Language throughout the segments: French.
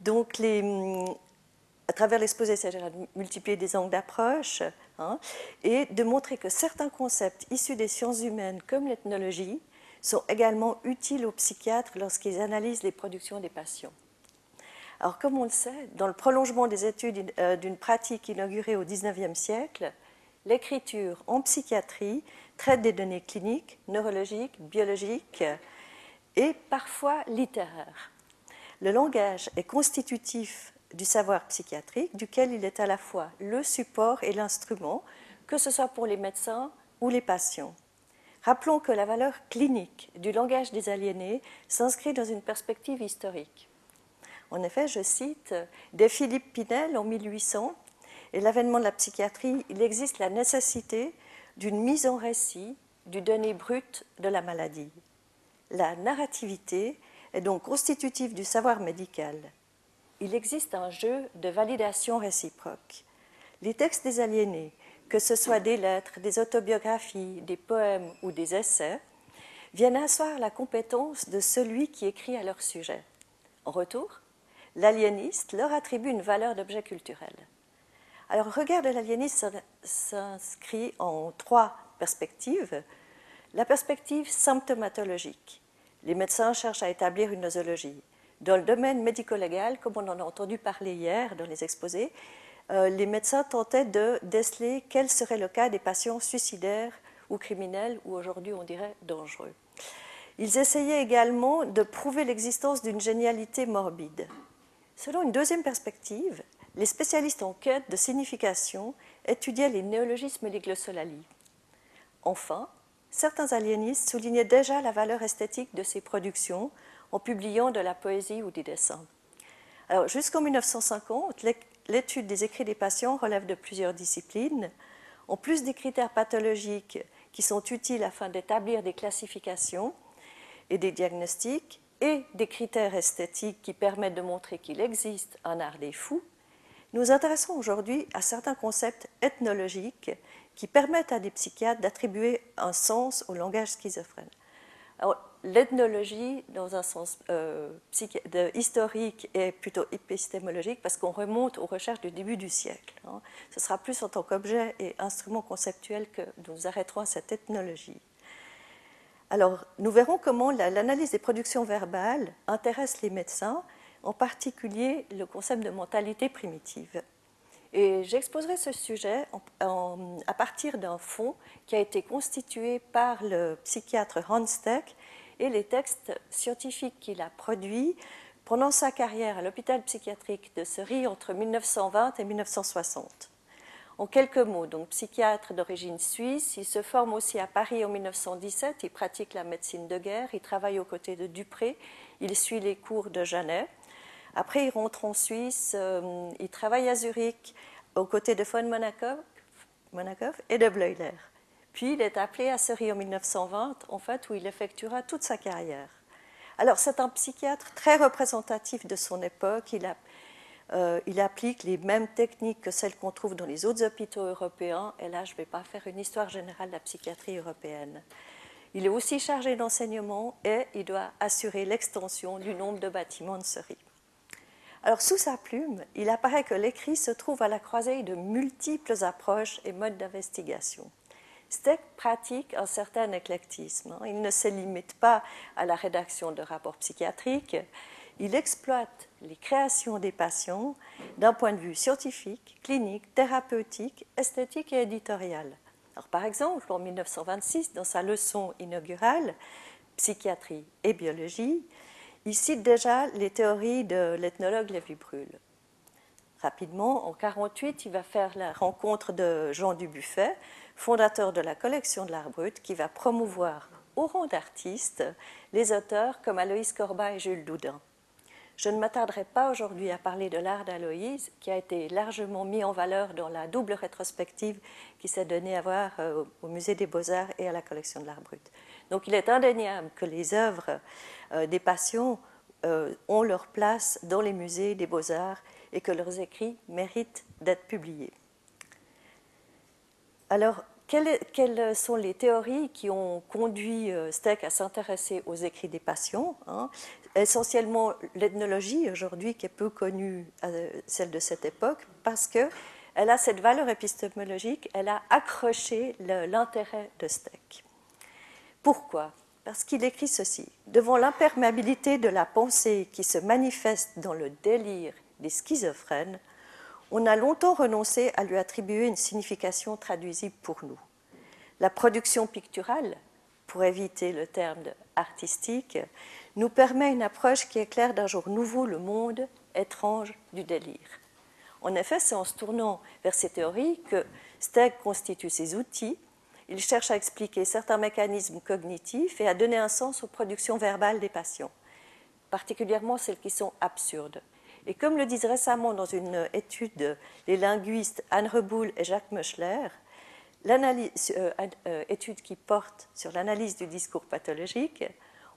Donc, à travers l'exposé, il s'agira de multiplier des angles d'approche hein, et de montrer que certains concepts issus des sciences humaines, comme l'ethnologie, sont également utiles aux psychiatres lorsqu'ils analysent les productions des patients. Alors, comme on le sait, dans le prolongement des études euh, d'une pratique inaugurée au XIXe siècle, l'écriture en psychiatrie traite des données cliniques, neurologiques, biologiques et parfois littéraires. Le langage est constitutif du savoir psychiatrique, duquel il est à la fois le support et l'instrument, que ce soit pour les médecins ou les patients. Rappelons que la valeur clinique du langage des aliénés s'inscrit dans une perspective historique. En effet, je cite, dès Philippe Pinel en 1800 et l'avènement de la psychiatrie, il existe la nécessité d'une mise en récit du donné brut de la maladie. La narrativité est donc constitutive du savoir médical. Il existe un jeu de validation réciproque. Les textes des aliénés, que ce soit des lettres, des autobiographies, des poèmes ou des essais, viennent asseoir la compétence de celui qui écrit à leur sujet. En retour, l'aliéniste leur attribue une valeur d'objet culturel. Alors, regard de l'aliéniste s'inscrit en trois perspectives. La perspective symptomatologique. Les médecins cherchent à établir une nosologie. Dans le domaine médico-légal, comme on en a entendu parler hier dans les exposés, euh, les médecins tentaient de déceler quel serait le cas des patients suicidaires ou criminels, ou aujourd'hui on dirait dangereux. Ils essayaient également de prouver l'existence d'une génialité morbide. Selon une deuxième perspective, les spécialistes en quête de signification étudiaient les néologismes et les glossolalies. Enfin, certains aliénistes soulignaient déjà la valeur esthétique de ces productions en publiant de la poésie ou des dessins. Alors, jusqu'en 1950, l'étude des écrits des patients relève de plusieurs disciplines. En plus des critères pathologiques qui sont utiles afin d'établir des classifications et des diagnostics, et des critères esthétiques qui permettent de montrer qu'il existe un art des fous, nous intéressons aujourd'hui à certains concepts ethnologiques qui permettent à des psychiatres d'attribuer un sens au langage schizophrène. L'ethnologie, dans un sens euh, historique, est plutôt épistémologique parce qu'on remonte aux recherches du début du siècle. Hein. Ce sera plus en tant qu'objet et instrument conceptuel que nous arrêterons à cette ethnologie. Alors, nous verrons comment l'analyse des productions verbales intéresse les médecins en particulier le concept de mentalité primitive. Et j'exposerai ce sujet à partir d'un fonds qui a été constitué par le psychiatre Hans Steck et les textes scientifiques qu'il a produits pendant sa carrière à l'hôpital psychiatrique de Serie entre 1920 et 1960. En quelques mots, donc psychiatre d'origine suisse, il se forme aussi à Paris en 1917, il pratique la médecine de guerre, il travaille aux côtés de Dupré, il suit les cours de Janet. Après, il rentre en Suisse, euh, il travaille à Zurich aux côtés de von Monakov, et de Bleuler. Puis il est appelé à Serie en 1920, en fait, où il effectuera toute sa carrière. Alors, c'est un psychiatre très représentatif de son époque. Il, euh, applique les mêmes techniques que celles qu'on trouve dans les autres hôpitaux européens. Et là, je ne vais pas faire une histoire générale de la psychiatrie européenne. Il est aussi chargé d'enseignement et il doit assurer l'extension du nombre de bâtiments de Serie. Alors, sous sa plume, il apparaît que l'écrit se trouve à la croisée de multiples approches et modes d'investigation. Steck pratique un certain éclectisme. Hein. Il ne se limite pas à la rédaction de rapports psychiatriques, il exploite les créations des patients d'un point de vue scientifique, clinique, thérapeutique, esthétique et éditorial. Alors, par exemple, en 1926, dans sa leçon inaugurale, Psychiatrie et biologie, il cite déjà les théories de l'ethnologue Lévy-Bruhl. Rapidement, en 1948, il va faire la rencontre de Jean Dubuffet, fondateur de la collection de l'art brut, qui va promouvoir au rang d'artistes les auteurs comme Aloïs Corbat et Jules Doudin. Je ne m'attarderai pas aujourd'hui à parler de l'art d'Aloïse, qui a été largement mis en valeur dans la double rétrospective qui s'est donnée à voir euh, au Musée des Beaux-Arts et à la collection de l'art brut. Donc il est indéniable que les œuvres euh, des patients euh, ont leur place dans les musées des beaux-arts et que leurs écrits méritent d'être publiés. Alors, quelles, sont les théories qui ont conduit euh, Steck à s'intéresser aux écrits des patients hein? Essentiellement l'ethnologie aujourd'hui qui est peu connue, euh, celle de cette époque, parce qu'elle a cette valeur épistémologique, elle a accroché l'intérêt de Steck. Pourquoi? Parce qu'il écrit ceci. Devant l'imperméabilité de la pensée qui se manifeste dans le délire des schizophrènes, on a longtemps renoncé à lui attribuer une signification traduisible pour nous. La production picturale, pour éviter le terme artistique, nous permet une approche qui éclaire d'un jour nouveau le monde étrange du délire. En effet, c'est en se tournant vers ces théories que Steg constitue ses outils. Il cherche à expliquer certains mécanismes cognitifs et à donner un sens aux productions verbales des patients, particulièrement celles qui sont absurdes. Et comme le disent récemment dans une étude les linguistes Anne Reboul et Jacques l'analyse, euh, euh, étude qui porte sur l'analyse du discours pathologique,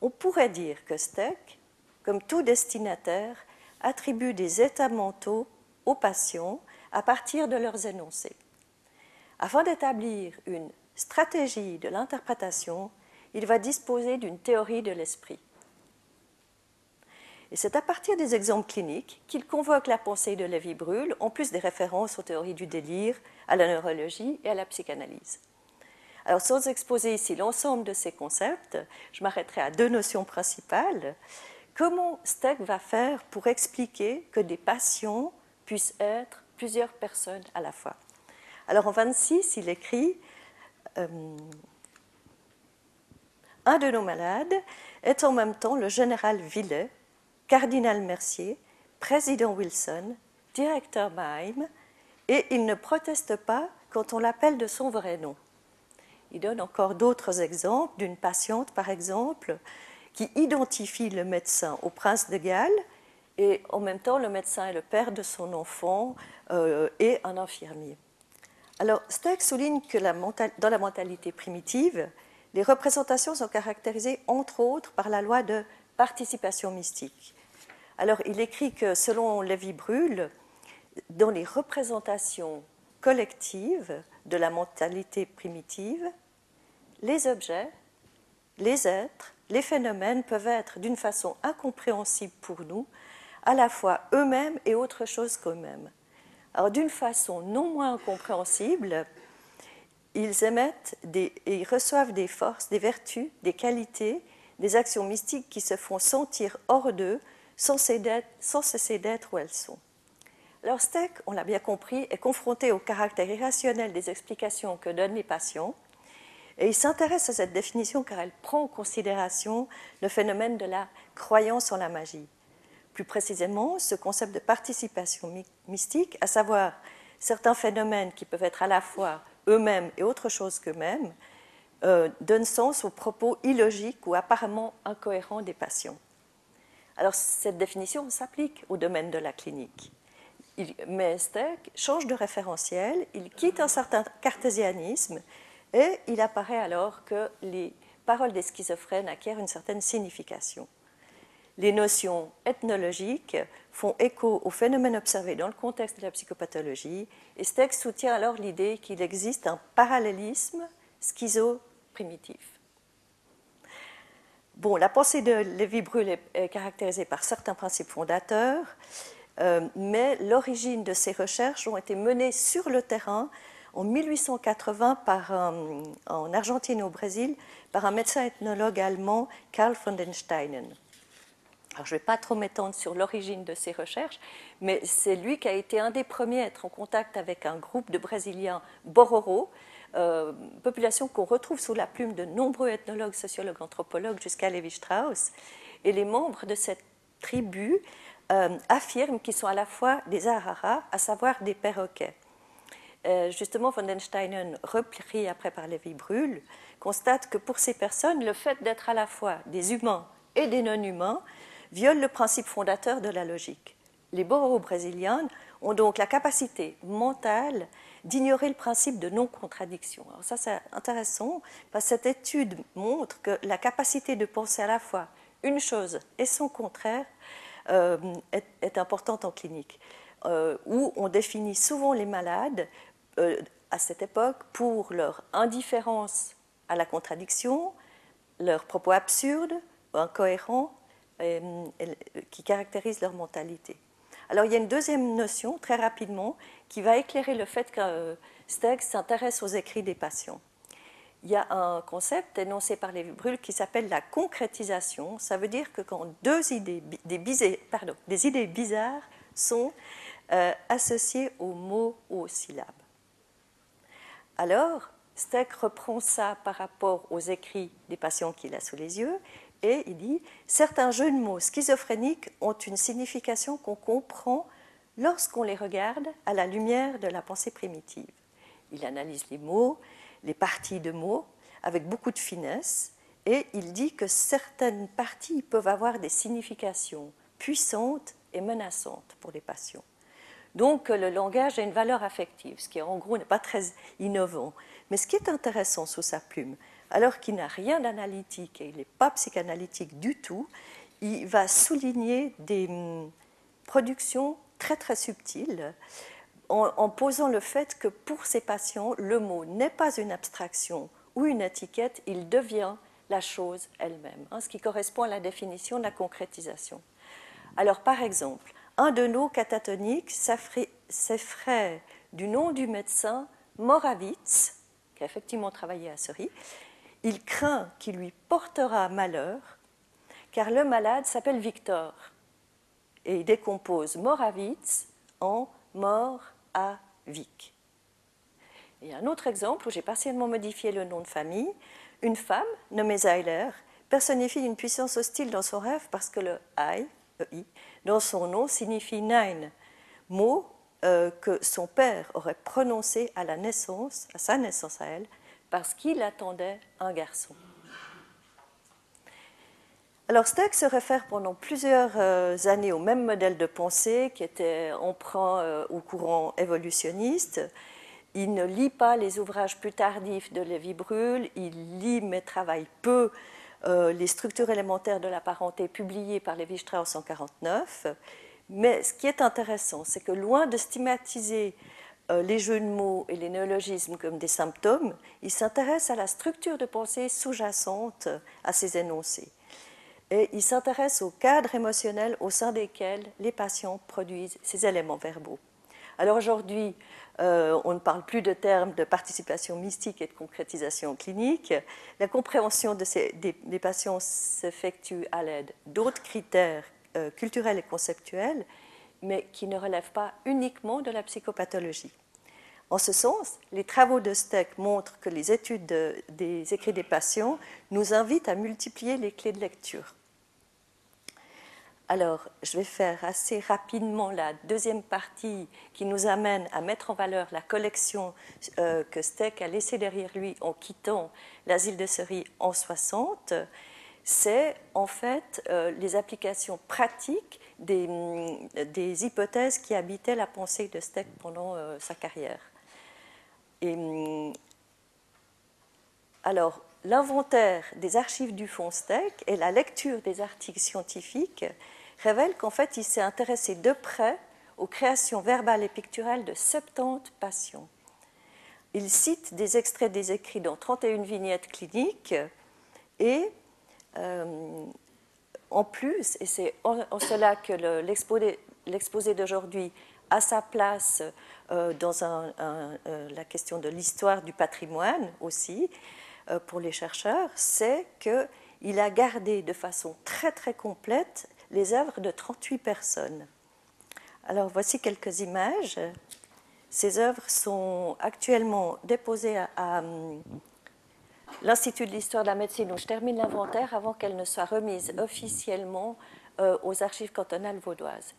on pourrait dire que Steck, comme tout destinataire, attribue des états mentaux aux patients à partir de leurs énoncés. Afin d'établir une stratégie de l'interprétation, il va disposer d'une théorie de l'esprit. Et c'est à partir des exemples cliniques qu'il convoque la pensée de Lévy-Bruhl, en plus des références aux théories du délire, à la neurologie et à la psychanalyse. Alors, sans exposer ici l'ensemble de ces concepts, je m'arrêterai à deux notions principales. Comment Steck va faire pour expliquer que des patients puissent être plusieurs personnes à la fois? Alors, en 26, il écrit Un de nos malades est en même temps le général Villet, cardinal Mercier, président Wilson, directeur Maim, et il ne proteste pas quand on l'appelle de son vrai nom. Il donne encore d'autres exemples d'une patiente, par exemple, qui identifie le médecin au prince de Galles et en même temps le médecin est le père de son enfant euh, et un infirmier. Alors, Steck souligne que dans la mentalité primitive, les représentations sont caractérisées entre autres par la loi de participation mystique. Alors, il écrit que selon Lévy-Bruhl, dans les représentations collectives de la mentalité primitive, les objets, les êtres, les phénomènes peuvent être d'une façon incompréhensible pour nous, à la fois eux-mêmes et autre chose qu'eux-mêmes. Alors d'une façon non moins incompréhensible, ils émettent et ils reçoivent des forces, des vertus, des qualités, des actions mystiques qui se font sentir hors d'eux sans cesser d'être où elles sont. Alors Steck, on l'a bien compris, est confronté au caractère irrationnel des explications que donnent les patients, et il s'intéresse à cette définition car elle prend en considération le phénomène de la croyance en la magie. Plus précisément, ce concept de participation mystique, à savoir certains phénomènes qui peuvent être à la fois eux-mêmes et autre chose qu'eux-mêmes, euh, donne sens aux propos illogiques ou apparemment incohérents des patients. Alors cette définition s'applique au domaine de la clinique. Mais Steck change de référentiel, il quitte un certain cartésianisme et il apparaît alors que les paroles des schizophrènes acquièrent une certaine signification. Les notions ethnologiques font écho aux phénomènes observés dans le contexte de la psychopathologie et Steck soutient alors l'idée qu'il existe un parallélisme schizo-primitif. Bon, la pensée de Lévy-Bruhl est, caractérisée par certains principes fondateurs, euh, mais l'origine de ces recherches ont été menées sur le terrain en 1880 par, en Argentine et au Brésil par un médecin ethnologue allemand, Karl von den Steinen. Je ne vais pas trop m'étendre sur l'origine de ces recherches, mais c'est lui qui a été un des premiers à être en contact avec un groupe de Brésiliens Bororo, euh, population qu'on retrouve sous la plume de nombreux ethnologues, sociologues, anthropologues jusqu'à Lévi-Strauss. Et les membres de cette tribu euh, affirment qu'ils sont à la fois des araras, à savoir des perroquets. Euh, justement, von den Steinen, repris après par Lévi-Bruhl, constate que pour ces personnes, le fait d'être à la fois des humains et des non-humains viole le principe fondateur de la logique. Les Bororo-brésiliens ont donc la capacité mentale d'ignorer le principe de non-contradiction. Alors ça, c'est intéressant, parce que cette étude montre que la capacité de penser à la fois une chose et son contraire euh, est, importante en clinique, euh, où on définit souvent les malades euh, à cette époque pour leur indifférence à la contradiction, leurs propos absurdes, incohérents, euh, qui caractérisent leur mentalité. Alors il y a une deuxième notion, très rapidement, qui va éclairer le fait que euh, Stegg s'intéresse aux écrits des patients. Il y a un concept énoncé par les Bruhl qui s'appelle la concrétisation. Ça veut dire que quand deux idées, des, des idées bizarres sont euh, associées aux mots ou aux syllabes. Alors, Steck reprend ça par rapport aux écrits des patients qu'il a sous les yeux et il dit certains jeux de mots schizophréniques ont une signification qu'on comprend lorsqu'on les regarde à la lumière de la pensée primitive. Il analyse les mots, les parties de mots avec beaucoup de finesse et il dit que certaines parties peuvent avoir des significations puissantes et menaçantes pour les patients. Donc le langage a une valeur affective, ce qui en gros n'est pas très innovant. Mais ce qui est intéressant sous sa plume, alors qu'il n'a rien d'analytique et il n'est pas psychanalytique du tout, il va souligner des hum, productions très très subtiles en, posant le fait que pour ces patients, le mot n'est pas une abstraction ou une étiquette, il devient la chose elle-même, hein, ce qui correspond à la définition de la concrétisation. Alors par exemple, un de nos catatoniques s'effraie du nom du médecin Moravitz, qui a effectivement travaillé à Seri. Il craint qu'il lui portera malheur, car le malade s'appelle Victor. Et il décompose Moravitz en mort à Vic. Et un autre exemple où j'ai partiellement modifié le nom de famille, une femme nommée Zeiler personnifie une puissance hostile dans son rêve parce que le I, dans son nom signifie Nine, mot euh, que son père aurait prononcé à la naissance, à sa naissance à elle, parce qu'il attendait un garçon. Alors Steck se réfère pendant plusieurs euh, années au même modèle de pensée qui était emprunt euh, au courant évolutionniste. Il ne lit pas les ouvrages plus tardifs de Lévi Brûle, il lit mais travaille peu euh, les structures élémentaires de la parenté publiées par Lévi-Strauss en 1949. Mais ce qui est intéressant, c'est que loin de stigmatiser les jeux de mots et les néologismes comme des symptômes, il s'intéresse à la structure de pensée sous-jacente à ces énoncés. Et il s'intéresse au cadre émotionnel au sein desquels les patients produisent ces éléments verbaux. Alors aujourd'hui, euh, on ne parle plus de termes de participation mystique et de concrétisation clinique. La compréhension des, patients s'effectue à l'aide d'autres critères euh, culturels et conceptuels, mais qui ne relèvent pas uniquement de la psychopathologie. En ce sens, les travaux de Steck montrent que les études des écrits des patients nous invitent à multiplier les clés de lecture. Alors, je vais faire assez rapidement la deuxième partie qui nous amène à mettre en valeur la collection euh, que Steck a laissée derrière lui en quittant l'asile de Seri en 60. C'est en fait euh, les applications pratiques des, des, hypothèses qui habitaient la pensée de Steck pendant euh, sa carrière. Et, alors, l'inventaire des archives du fonds Steck et la lecture des articles scientifiques révèle qu'en fait, il s'est intéressé de près aux créations verbales et picturales de 70 patients. Il cite des extraits des écrits dans 31 vignettes cliniques et euh, en plus, et c'est en, cela que l'exposé d'aujourd'hui a sa place euh, dans euh, la question de l'histoire du patrimoine aussi, pour les chercheurs, c'est qu'il a gardé de façon très très complète les œuvres de 38 personnes. Alors voici quelques images. Ces œuvres sont actuellement déposées à, l'Institut de l'histoire de la médecine où je termine l'inventaire avant qu'elles ne soient remises officiellement euh, aux archives cantonales vaudoises.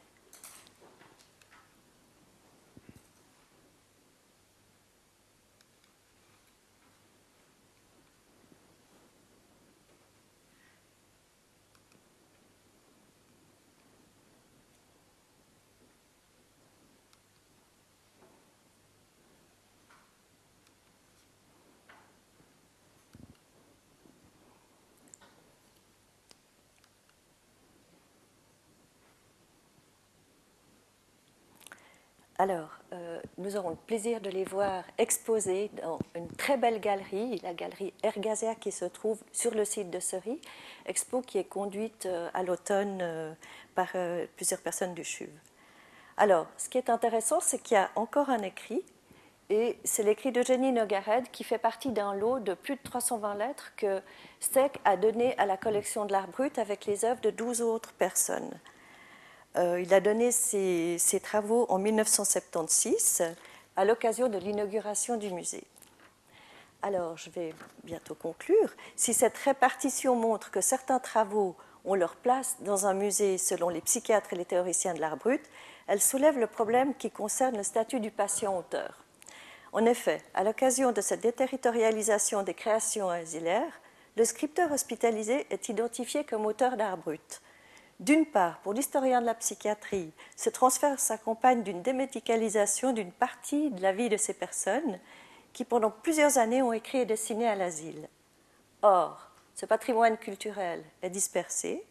Alors, euh, nous aurons le plaisir de les voir exposés dans une très belle galerie, la galerie Ergazea qui se trouve sur le site de Ceris, expo qui est conduite euh, à l'automne euh, par plusieurs personnes du CHUV. Alors, ce qui est intéressant, c'est qu'il y a encore un écrit, et c'est l'écrit d'Eugénie Nogared qui fait partie d'un lot de plus de 320 lettres que Steck a donné à la collection de l'art brut avec les œuvres de 12 autres personnes. Euh, il a donné ses, travaux en 1976 à l'occasion de l'inauguration du musée. Alors, je vais bientôt conclure. Si cette répartition montre que certains travaux ont leur place dans un musée selon les psychiatres et les théoriciens de l'art brut, elle soulève le problème qui concerne le statut du patient-auteur. En effet, à l'occasion de cette déterritorialisation des créations asilaires, le scripteur hospitalisé est identifié comme auteur d'art brut. D'une part, pour l'historien de la psychiatrie, ce transfert s'accompagne d'une démédicalisation d'une partie de la vie de ces personnes qui, pendant plusieurs années, ont écrit et dessiné à l'asile. Or, ce patrimoine culturel est dispersé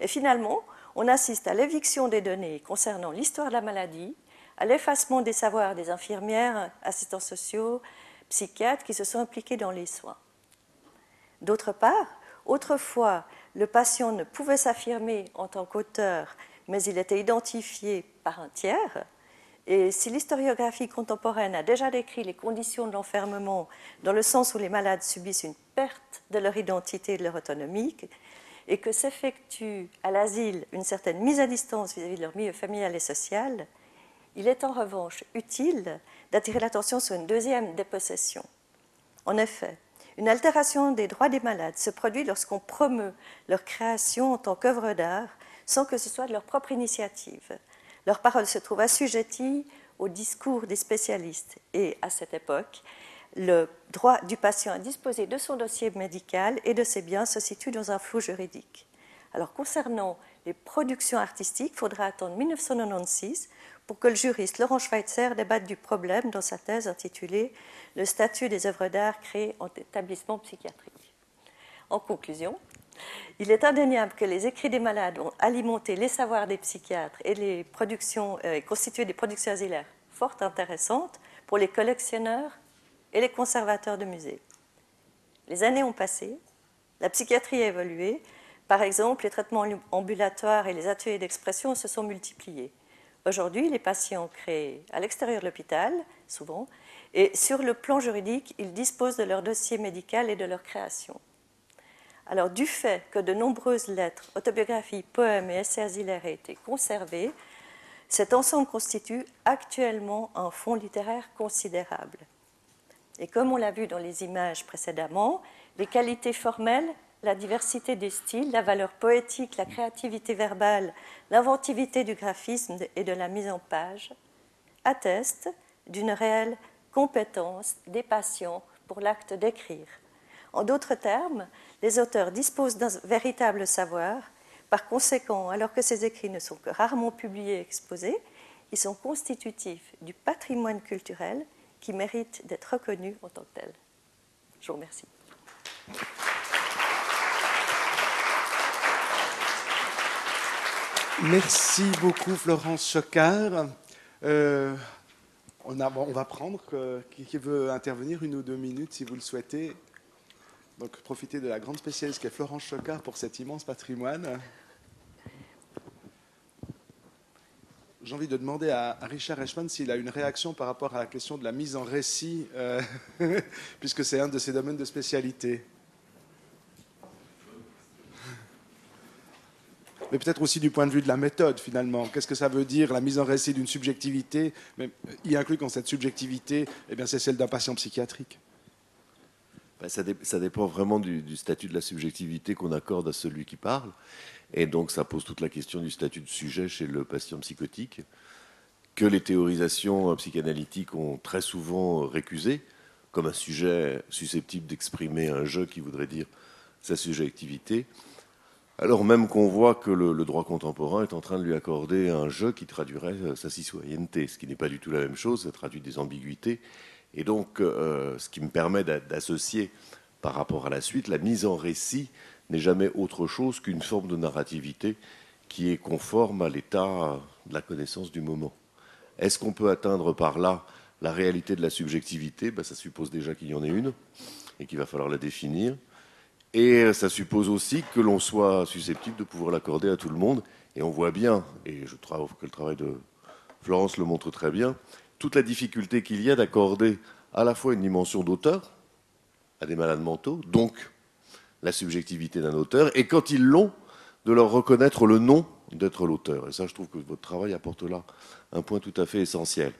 et finalement, on assiste à l'éviction des données concernant l'histoire de la maladie, à l'effacement des savoirs des infirmières, assistants sociaux, psychiatres qui se sont impliqués dans les soins. D'autre part, autrefois, le patient ne pouvait s'affirmer en tant qu'auteur, mais il était identifié par un tiers. Et si l'historiographie contemporaine a déjà décrit les conditions de l'enfermement dans le sens où les malades subissent une perte de leur identité et de leur autonomie, et que s'effectue à l'asile une certaine mise à distance vis-à-vis -vis de leur milieu familial et social, il est en revanche utile d'attirer l'attention sur une deuxième dépossession. En effet, une altération des droits des malades se produit lorsqu'on promeut leur création en tant qu'œuvre d'art sans que ce soit de leur propre initiative. Leur parole se trouve assujettie au discours des spécialistes et à cette époque, le droit du patient à disposer de son dossier médical et de ses biens se situe dans un flou juridique. Alors concernant les productions artistiques, il faudra attendre 1996 pour que le juriste Laurent Schweitzer débatte du problème dans sa thèse intitulée Le statut des œuvres d'art créées en établissement psychiatrique. En conclusion, il est indéniable que les écrits des malades ont alimenté les savoirs des psychiatres et euh, constitué des productions asilaires fort intéressantes pour les collectionneurs et les conservateurs de musées. Les années ont passé, la psychiatrie a évolué, par exemple, les traitements ambulatoires et les ateliers d'expression se sont multipliés. Aujourd'hui, les patients créent à l'extérieur de l'hôpital, souvent, et sur le plan juridique, ils disposent de leur dossier médical et de leur création. Alors, du fait que de nombreuses lettres, autobiographies, poèmes et essais asilaires aient été conservés, cet ensemble constitue actuellement un fonds littéraire considérable. Et comme on l'a vu dans les images précédemment, les qualités formelles la diversité des styles, la valeur poétique, la créativité verbale, l'inventivité du graphisme et de la mise en page attestent d'une réelle compétence des patients pour l'acte d'écrire. En d'autres termes, les auteurs disposent d'un véritable savoir. Par conséquent, alors que ces écrits ne sont que rarement publiés et exposés, ils sont constitutifs du patrimoine culturel qui mérite d'être reconnu en tant que tel. Je vous remercie. Merci beaucoup Florence Chocard. Euh, on, va prendre qui, veut intervenir une ou deux minutes si vous le souhaitez. Donc profitez de la grande spécialiste qui est Florence Chocard pour cet immense patrimoine. J'ai envie de demander à, Richard Reichmann s'il a une réaction par rapport à la question de la mise en récit, euh, puisque c'est un de ses domaines de spécialité. Mais peut-être aussi du point de vue de la méthode finalement. Qu'est-ce que ça veut dire la mise en récit d'une subjectivité, mais y inclut quand cette subjectivité, eh bien, c'est celle d'un patient psychiatrique ben, ça, dépend vraiment du, statut de la subjectivité qu'on accorde à celui qui parle. Et donc ça pose toute la question du statut de sujet chez le patient psychotique, que les théorisations euh, psychanalytiques ont très souvent récusé, comme un sujet susceptible d'exprimer un jeu qui voudrait dire sa subjectivité alors même qu'on voit que le, droit contemporain est en train de lui accorder un jeu qui traduirait euh, sa citoyenneté, ce qui n'est pas du tout la même chose, ça traduit des ambiguïtés. Et donc, euh, ce qui me permet d'associer par rapport à la suite, la mise en récit n'est jamais autre chose qu'une forme de narrativité qui est conforme à l'état de la connaissance du moment. Est-ce qu'on peut atteindre par là la réalité de la subjectivité? Ben, Ça suppose déjà qu'il y en ait une et qu'il va falloir la définir. Et ça suppose aussi que l'on soit susceptible de pouvoir l'accorder à tout le monde. Et on voit bien, et je trouve que le travail de Florence le montre très bien, toute la difficulté qu'il y a d'accorder à la fois une dimension d'auteur à des malades mentaux, donc la subjectivité d'un auteur, et quand ils l'ont, de leur reconnaître le nom d'être l'auteur. Et ça, je trouve que votre travail apporte là un point tout à fait essentiel.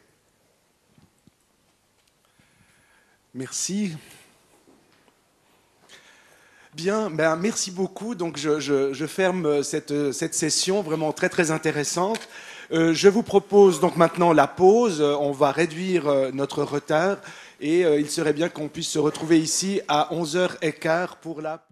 Merci. Bien, ben merci beaucoup. Donc je, ferme cette, cette, session vraiment très très intéressante. Euh, je vous propose donc maintenant la pause. On va réduire euh, notre retard et euh, il serait bien qu'on puisse se retrouver ici à 11h15 pour la